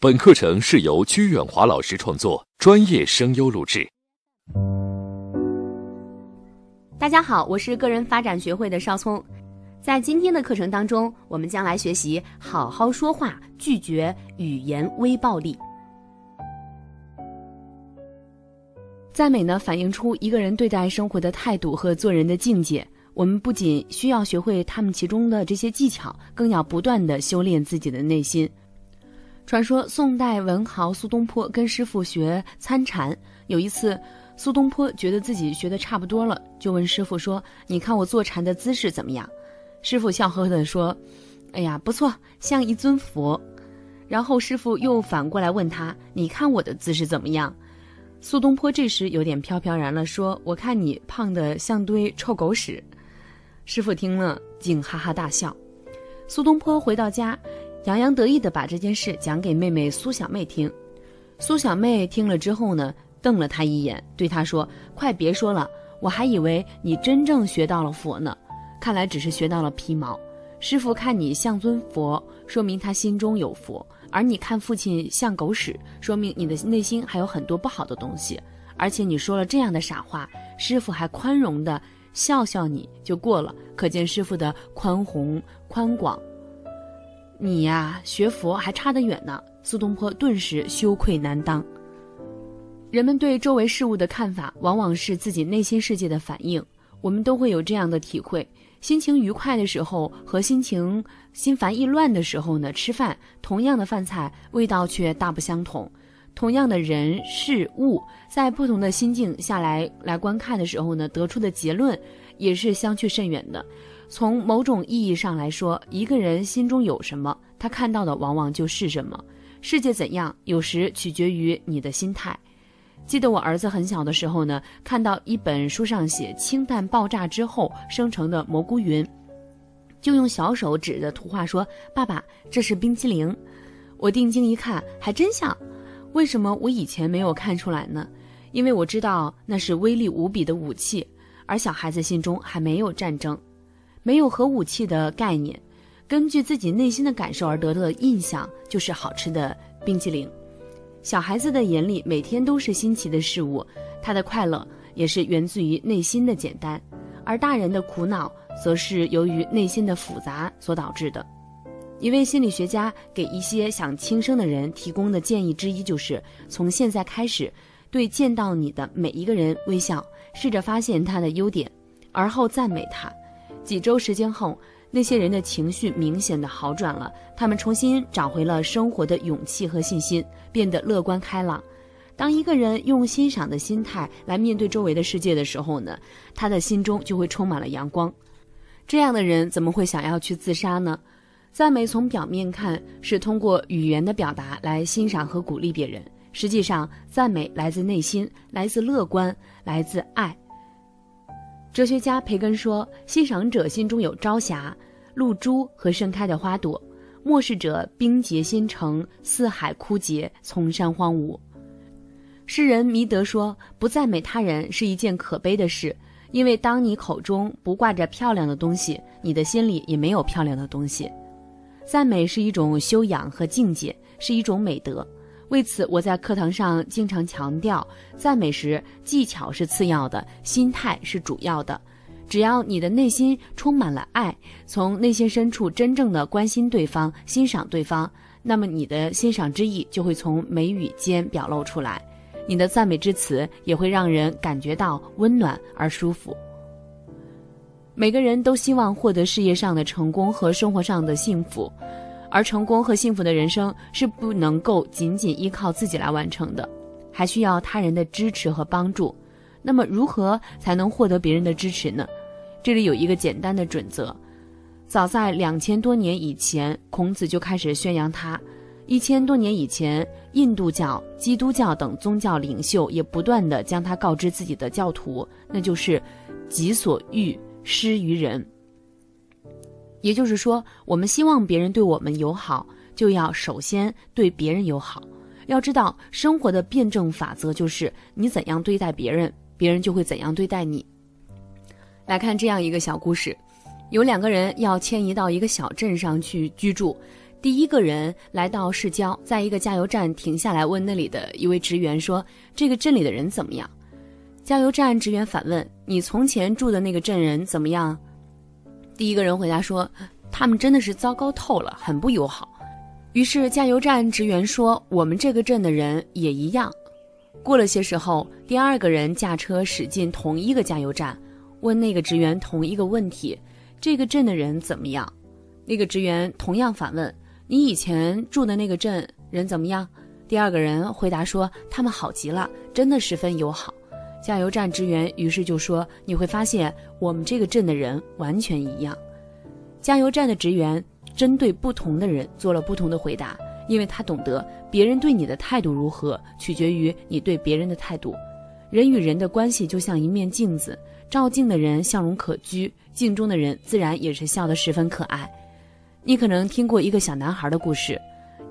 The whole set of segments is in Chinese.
本课程是由鞠远华老师创作，专业声优录制。大家好，我是个人发展学会的邵聪。在今天的课程当中，我们将来学习好好说话，拒绝语言微暴力。赞美呢，反映出一个人对待生活的态度和做人的境界。我们不仅需要学会他们其中的这些技巧，更要不断的修炼自己的内心。传说宋代文豪苏东坡跟师傅学参禅，有一次，苏东坡觉得自己学的差不多了，就问师傅说：“你看我坐禅的姿势怎么样？”师傅笑呵呵地说：“哎呀，不错，像一尊佛。”然后师傅又反过来问他：“你看我的姿势怎么样？”苏东坡这时有点飘飘然了，说：“我看你胖得像堆臭狗屎。”师傅听了，竟哈哈大笑。苏东坡回到家。洋洋得意地把这件事讲给妹妹苏小妹听，苏小妹听了之后呢，瞪了他一眼，对他说：“快别说了，我还以为你真正学到了佛呢，看来只是学到了皮毛。师傅看你像尊佛，说明他心中有佛；而你看父亲像狗屎，说明你的内心还有很多不好的东西。而且你说了这样的傻话，师傅还宽容地笑笑你就过了，可见师傅的宽宏宽广。”你呀，学佛还差得远呢。苏东坡顿时羞愧难当。人们对周围事物的看法，往往是自己内心世界的反应。我们都会有这样的体会：心情愉快的时候和心情心烦意乱的时候呢，吃饭同样的饭菜，味道却大不相同。同样的人事物，在不同的心境下来来观看的时候呢，得出的结论也是相去甚远的。从某种意义上来说，一个人心中有什么，他看到的往往就是什么。世界怎样，有时取决于你的心态。记得我儿子很小的时候呢，看到一本书上写氢弹爆炸之后生成的蘑菇云，就用小手指着图画说：“爸爸，这是冰淇淋。”我定睛一看，还真像。为什么我以前没有看出来呢？因为我知道那是威力无比的武器，而小孩子心中还没有战争。没有核武器的概念，根据自己内心的感受而得到的印象就是好吃的冰淇淋。小孩子的眼里每天都是新奇的事物，他的快乐也是源自于内心的简单，而大人的苦恼则是由于内心的复杂所导致的。一位心理学家给一些想轻生的人提供的建议之一就是：从现在开始，对见到你的每一个人微笑，试着发现他的优点，而后赞美他。几周时间后，那些人的情绪明显的好转了，他们重新找回了生活的勇气和信心，变得乐观开朗。当一个人用欣赏的心态来面对周围的世界的时候呢，他的心中就会充满了阳光。这样的人怎么会想要去自杀呢？赞美从表面看是通过语言的表达来欣赏和鼓励别人，实际上赞美来自内心，来自乐观，来自爱。哲学家培根说：“欣赏者心中有朝霞、露珠和盛开的花朵；漠视者冰结心城，四海枯竭，丛山荒芜。”诗人弥德说：“不赞美他人是一件可悲的事，因为当你口中不挂着漂亮的东西，你的心里也没有漂亮的东西。赞美是一种修养和境界，是一种美德。”为此，我在课堂上经常强调，赞美时技巧是次要的，心态是主要的。只要你的内心充满了爱，从内心深处真正的关心对方、欣赏对方，那么你的欣赏之意就会从眉宇间表露出来，你的赞美之词也会让人感觉到温暖而舒服。每个人都希望获得事业上的成功和生活上的幸福。而成功和幸福的人生是不能够仅仅依靠自己来完成的，还需要他人的支持和帮助。那么，如何才能获得别人的支持呢？这里有一个简单的准则：早在两千多年以前，孔子就开始宣扬它；一千多年以前，印度教、基督教等宗教领袖也不断的将它告知自己的教徒，那就是“己所欲，施于人”。也就是说，我们希望别人对我们友好，就要首先对别人友好。要知道，生活的辩证法则就是你怎样对待别人，别人就会怎样对待你。来看这样一个小故事：有两个人要迁移到一个小镇上去居住，第一个人来到市郊，在一个加油站停下来，问那里的一位职员说：“这个镇里的人怎么样？”加油站职员反问：“你从前住的那个镇人怎么样？”第一个人回答说：“他们真的是糟糕透了，很不友好。”于是加油站职员说：“我们这个镇的人也一样。”过了些时候，第二个人驾车驶进同一个加油站，问那个职员同一个问题：“这个镇的人怎么样？”那个职员同样反问。你以前住的那个镇人怎么样？第二个人回答说：“他们好极了，真的十分友好。”加油站职员于是就说：“你会发现我们这个镇的人完全一样。”加油站的职员针对不同的人做了不同的回答，因为他懂得别人对你的态度如何，取决于你对别人的态度。人与人的关系就像一面镜子，照镜的人笑容可掬，镜中的人自然也是笑得十分可爱。你可能听过一个小男孩的故事，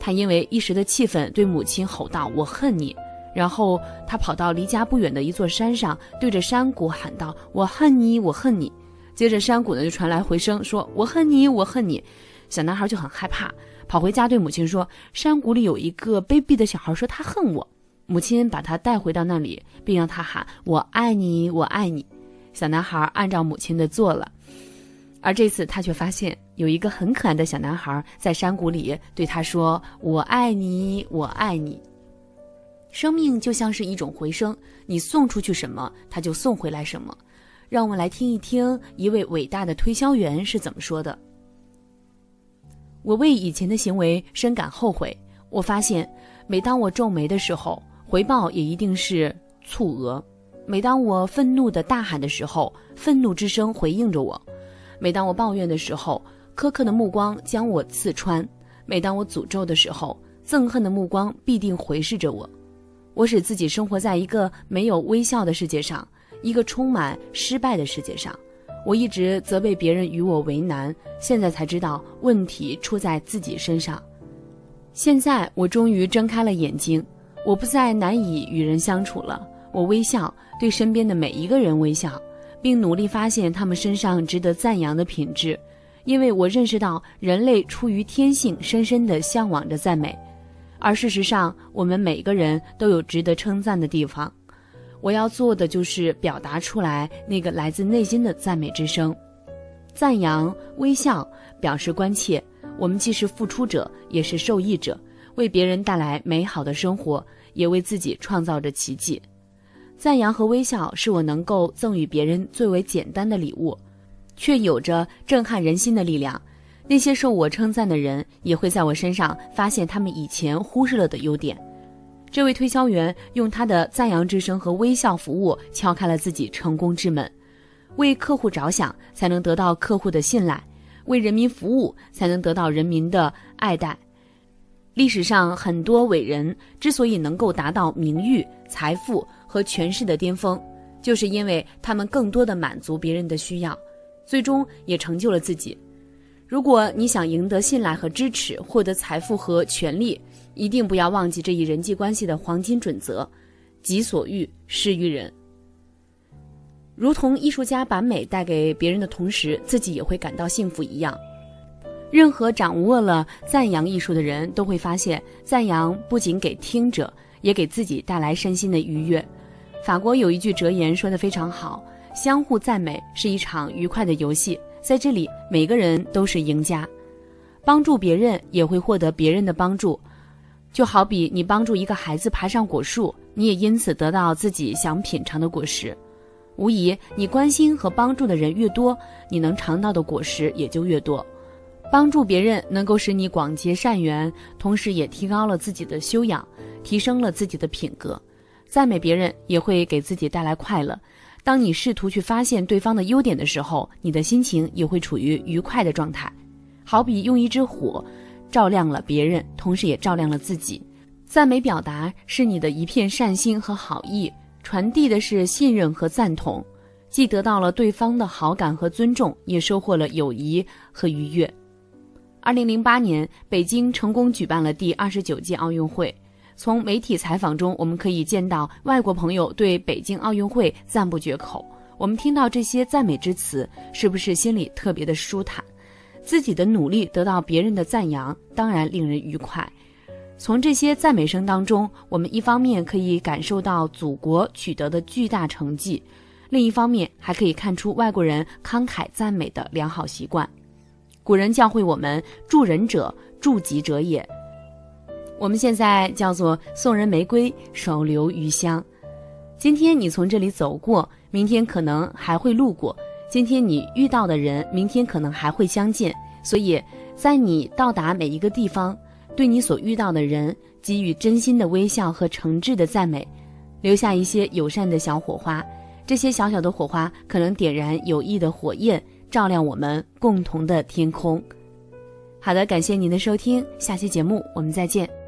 他因为一时的气愤，对母亲吼道：“我恨你！”然后他跑到离家不远的一座山上，对着山谷喊道：“我恨你，我恨你！”接着山谷呢就传来回声，说：“我恨你，我恨你！”小男孩就很害怕，跑回家对母亲说：“山谷里有一个卑鄙的小孩，说他恨我。”母亲把他带回到那里，并让他喊：“我爱你，我爱你！”小男孩按照母亲的做了。而这次他却发现有一个很可爱的小男孩在山谷里对他说：“我爱你，我爱你。”生命就像是一种回声，你送出去什么，他就送回来什么。让我们来听一听一位伟大的推销员是怎么说的：“我为以前的行为深感后悔。我发现，每当我皱眉的时候，回报也一定是蹙额；每当我愤怒的大喊的时候，愤怒之声回应着我。”每当我抱怨的时候，苛刻的目光将我刺穿；每当我诅咒的时候，憎恨的目光必定回视着我。我使自己生活在一个没有微笑的世界上，一个充满失败的世界上。我一直责备别人与我为难，现在才知道问题出在自己身上。现在我终于睁开了眼睛，我不再难以与人相处了。我微笑，对身边的每一个人微笑。并努力发现他们身上值得赞扬的品质，因为我认识到人类出于天性深深地向往着赞美，而事实上我们每个人都有值得称赞的地方。我要做的就是表达出来那个来自内心的赞美之声，赞扬、微笑，表示关切。我们既是付出者，也是受益者，为别人带来美好的生活，也为自己创造着奇迹。赞扬和微笑是我能够赠予别人最为简单的礼物，却有着震撼人心的力量。那些受我称赞的人也会在我身上发现他们以前忽视了的优点。这位推销员用他的赞扬之声和微笑服务敲开了自己成功之门。为客户着想，才能得到客户的信赖；为人民服务，才能得到人民的爱戴。历史上很多伟人之所以能够达到名誉、财富，和权势的巅峰，就是因为他们更多的满足别人的需要，最终也成就了自己。如果你想赢得信赖和支持，获得财富和权利，一定不要忘记这一人际关系的黄金准则：己所欲，施于人。如同艺术家把美带给别人的同时，自己也会感到幸福一样。任何掌握了赞扬艺术的人都会发现，赞扬不仅给听者，也给自己带来身心的愉悦。法国有一句哲言说的非常好：相互赞美是一场愉快的游戏，在这里每个人都是赢家，帮助别人也会获得别人的帮助，就好比你帮助一个孩子爬上果树，你也因此得到自己想品尝的果实。无疑，你关心和帮助的人越多，你能尝到的果实也就越多。帮助别人能够使你广结善缘，同时也提高了自己的修养，提升了自己的品格。赞美别人也会给自己带来快乐。当你试图去发现对方的优点的时候，你的心情也会处于愉快的状态。好比用一支火，照亮了别人，同时也照亮了自己。赞美表达是你的一片善心和好意，传递的是信任和赞同，既得到了对方的好感和尊重，也收获了友谊和愉悦。二零零八年，北京成功举办了第二十九届奥运会。从媒体采访中，我们可以见到外国朋友对北京奥运会赞不绝口。我们听到这些赞美之词，是不是心里特别的舒坦？自己的努力得到别人的赞扬，当然令人愉快。从这些赞美声当中，我们一方面可以感受到祖国取得的巨大成绩，另一方面还可以看出外国人慷慨赞美的良好习惯。古人教会我们：“助人者，助己者也。”我们现在叫做送人玫瑰，手留余香。今天你从这里走过，明天可能还会路过；今天你遇到的人，明天可能还会相见。所以，在你到达每一个地方，对你所遇到的人给予真心的微笑和诚挚的赞美，留下一些友善的小火花。这些小小的火花可能点燃友谊的火焰，照亮我们共同的天空。好的，感谢您的收听，下期节目我们再见。